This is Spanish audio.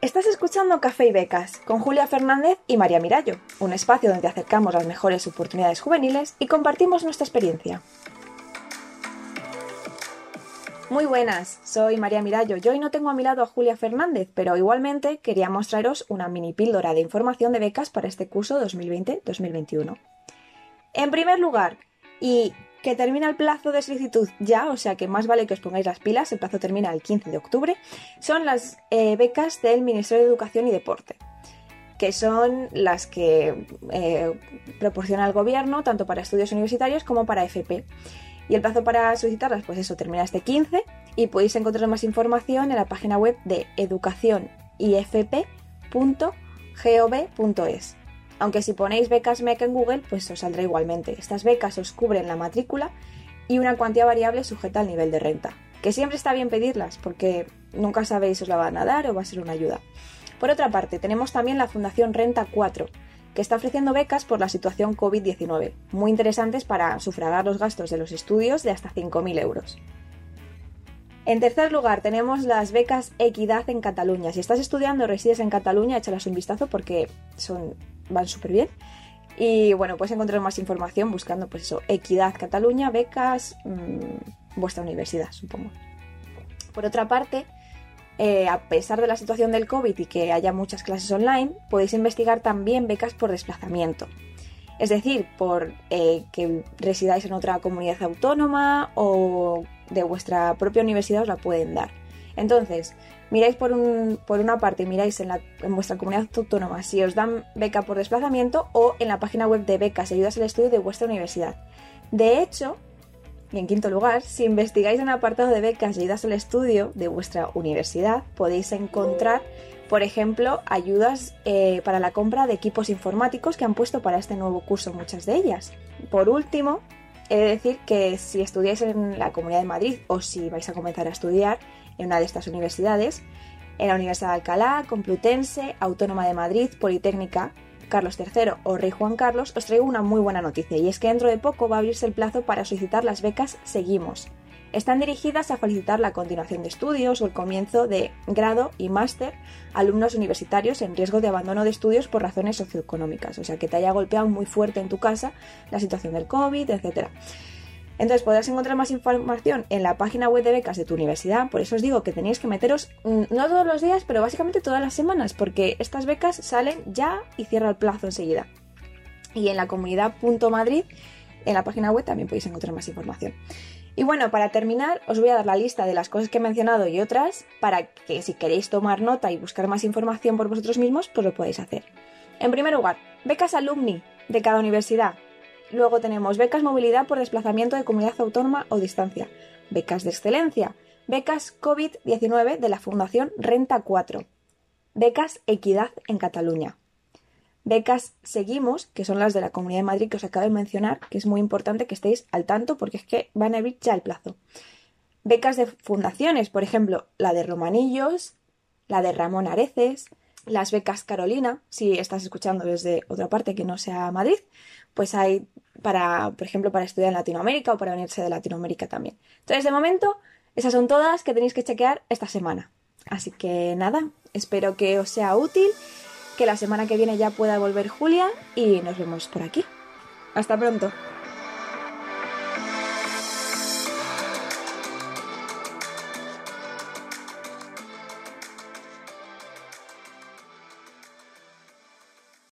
Estás escuchando Café y Becas con Julia Fernández y María Mirallo, un espacio donde acercamos las mejores oportunidades juveniles y compartimos nuestra experiencia. Muy buenas, soy María Mirallo. Yo hoy no tengo a mi lado a Julia Fernández, pero igualmente quería mostraros una mini píldora de información de becas para este curso 2020-2021. En primer lugar, y que termina el plazo de solicitud ya, o sea que más vale que os pongáis las pilas, el plazo termina el 15 de octubre, son las eh, becas del Ministerio de Educación y Deporte, que son las que eh, proporciona el gobierno tanto para estudios universitarios como para FP. Y el plazo para solicitarlas, pues eso, termina este 15 y podéis encontrar más información en la página web de educacionifp.gov.es aunque si ponéis becas MEC en Google, pues os saldrá igualmente. Estas becas os cubren la matrícula y una cuantía variable sujeta al nivel de renta, que siempre está bien pedirlas porque nunca sabéis si os la van a dar o va a ser una ayuda. Por otra parte, tenemos también la Fundación Renta 4, que está ofreciendo becas por la situación COVID-19, muy interesantes para sufragar los gastos de los estudios de hasta 5.000 euros. En tercer lugar, tenemos las becas Equidad en Cataluña. Si estás estudiando o resides en Cataluña, échalas un vistazo porque son, van súper bien. Y bueno, puedes encontrar más información buscando, pues eso, Equidad Cataluña, becas, mmm, vuestra universidad, supongo. Por otra parte, eh, a pesar de la situación del COVID y que haya muchas clases online, podéis investigar también becas por desplazamiento. Es decir, por eh, que residáis en otra comunidad autónoma o de vuestra propia universidad os la pueden dar. Entonces, miráis por, un, por una parte, miráis en, vuestra comunidad autónoma si os dan beca por desplazamiento o en la página web de becas y ayudas al estudio de vuestra universidad. De hecho, y en quinto lugar, si investigáis en el apartado de becas y ayudas al estudio de vuestra universidad, podéis encontrar, por ejemplo, ayudas eh, para la compra de equipos informáticos que han puesto para este nuevo curso muchas de ellas. Por último, He de decir que si estudiáis en la Comunidad de Madrid o si vais a comenzar a estudiar en una de estas universidades, en la Universidad de Alcalá, Complutense, Autónoma de Madrid, Politécnica, Carlos III o Rey Juan Carlos, os traigo una muy buena noticia y es que dentro de poco va a abrirse el plazo para solicitar las becas Seguimos. Están dirigidas a facilitar la continuación de estudios o el comienzo de grado y máster a alumnos universitarios en riesgo de abandono de estudios por razones socioeconómicas, o sea, que te haya golpeado muy fuerte en tu casa la situación del COVID, etc. Entonces podrás encontrar más información en la página web de becas de tu universidad, por eso os digo que tenéis que meteros mm, no todos los días, pero básicamente todas las semanas, porque estas becas salen ya y cierra el plazo enseguida. Y en la comunidad.madrid, en la página web también podéis encontrar más información. Y bueno, para terminar, os voy a dar la lista de las cosas que he mencionado y otras para que si queréis tomar nota y buscar más información por vosotros mismos, pues lo podéis hacer. En primer lugar, becas alumni de cada universidad. Luego tenemos becas movilidad por desplazamiento de comunidad autónoma o distancia, becas de excelencia, becas COVID-19 de la Fundación Renta 4, becas Equidad en Cataluña, becas Seguimos, que son las de la Comunidad de Madrid que os acabo de mencionar, que es muy importante que estéis al tanto porque es que van a abrir ya el plazo. Becas de fundaciones, por ejemplo, la de Romanillos, la de Ramón Areces, las becas Carolina, si estás escuchando desde otra parte que no sea Madrid, pues hay para, por ejemplo, para estudiar en Latinoamérica o para venirse de Latinoamérica también. Entonces, de momento, esas son todas que tenéis que chequear esta semana. Así que nada, espero que os sea útil que la semana que viene ya pueda volver Julia y nos vemos por aquí. Hasta pronto.